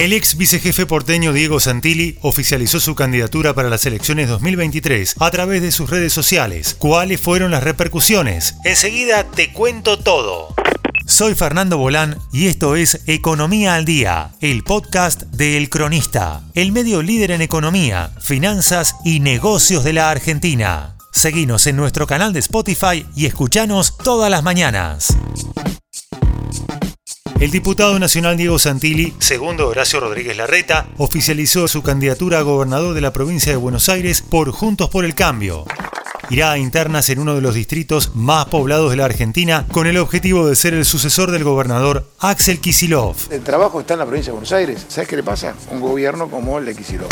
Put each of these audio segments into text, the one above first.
El ex vicejefe porteño Diego Santilli oficializó su candidatura para las elecciones 2023 a través de sus redes sociales. ¿Cuáles fueron las repercusiones? Enseguida te cuento todo. Soy Fernando Bolán y esto es Economía al Día, el podcast de El Cronista, el medio líder en economía, finanzas y negocios de la Argentina. Seguinos en nuestro canal de Spotify y escuchanos todas las mañanas. El diputado nacional Diego Santilli, segundo Horacio Rodríguez Larreta, oficializó su candidatura a gobernador de la provincia de Buenos Aires por Juntos por el Cambio. Irá a internas en uno de los distritos más poblados de la Argentina con el objetivo de ser el sucesor del gobernador Axel Kisilov. El trabajo está en la provincia de Buenos Aires. ¿Sabes qué le pasa? Un gobierno como el de Kisilov.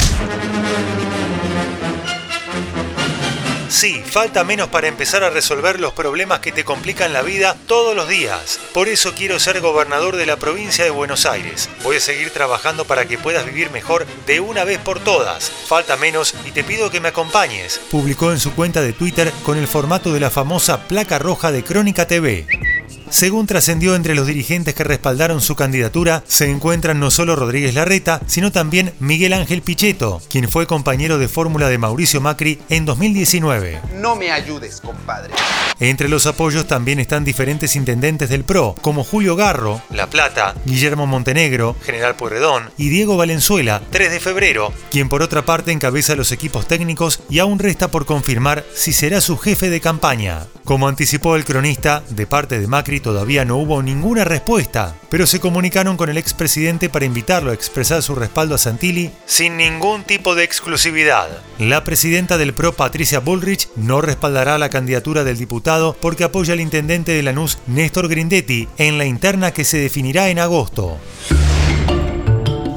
Sí, falta menos para empezar a resolver los problemas que te complican la vida todos los días. Por eso quiero ser gobernador de la provincia de Buenos Aires. Voy a seguir trabajando para que puedas vivir mejor de una vez por todas. Falta menos y te pido que me acompañes. Publicó en su cuenta de Twitter con el formato de la famosa placa roja de Crónica TV. Según trascendió entre los dirigentes que respaldaron su candidatura, se encuentran no solo Rodríguez Larreta, sino también Miguel Ángel Pichetto, quien fue compañero de fórmula de Mauricio Macri en 2019. No me ayudes, compadre. Entre los apoyos también están diferentes intendentes del PRO, como Julio Garro, La Plata, Guillermo Montenegro, General Pueyrredón y Diego Valenzuela, 3 de febrero, quien por otra parte encabeza los equipos técnicos y aún resta por confirmar si será su jefe de campaña. Como anticipó el cronista, de parte de Macri todavía no hubo ninguna respuesta, pero se comunicaron con el expresidente para invitarlo a expresar su respaldo a Santilli sin ningún tipo de exclusividad. La presidenta del PRO, Patricia Bullrich, no respaldará la candidatura del diputado porque apoya al intendente de Lanús, Néstor Grindetti, en la interna que se definirá en agosto.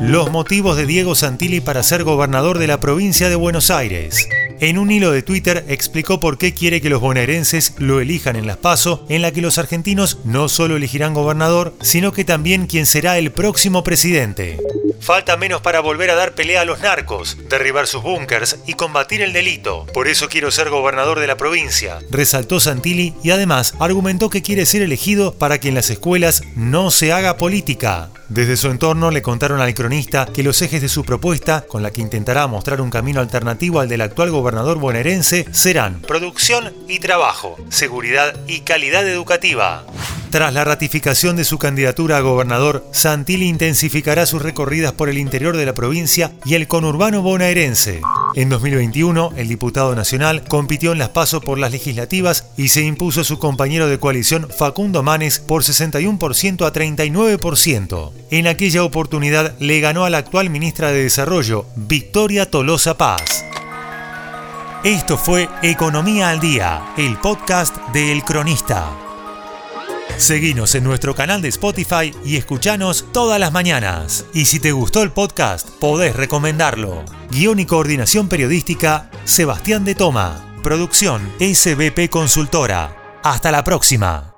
Los motivos de Diego Santilli para ser gobernador de la provincia de Buenos Aires. En un hilo de Twitter explicó por qué quiere que los bonaerenses lo elijan en las PASO, en la que los argentinos no solo elegirán gobernador, sino que también quien será el próximo presidente. Falta menos para volver a dar pelea a los narcos, derribar sus búnkers y combatir el delito. Por eso quiero ser gobernador de la provincia, resaltó Santilli y además argumentó que quiere ser elegido para que en las escuelas no se haga política. Desde su entorno le contaron al cronista que los ejes de su propuesta, con la que intentará mostrar un camino alternativo al del actual gobernador bonaerense, serán producción y trabajo, seguridad y calidad educativa. Tras la ratificación de su candidatura a gobernador, Santilli intensificará sus recorridas por el interior de la provincia y el conurbano bonaerense. En 2021, el diputado nacional compitió en las pasos por las legislativas y se impuso a su compañero de coalición Facundo Manes por 61% a 39%. En aquella oportunidad le ganó a la actual ministra de Desarrollo, Victoria Tolosa Paz. Esto fue Economía al Día, el podcast de El Cronista. Seguinos en nuestro canal de Spotify y escuchanos todas las mañanas. Y si te gustó el podcast, podés recomendarlo. Guión y coordinación periodística, Sebastián de Toma. Producción SBP Consultora. Hasta la próxima.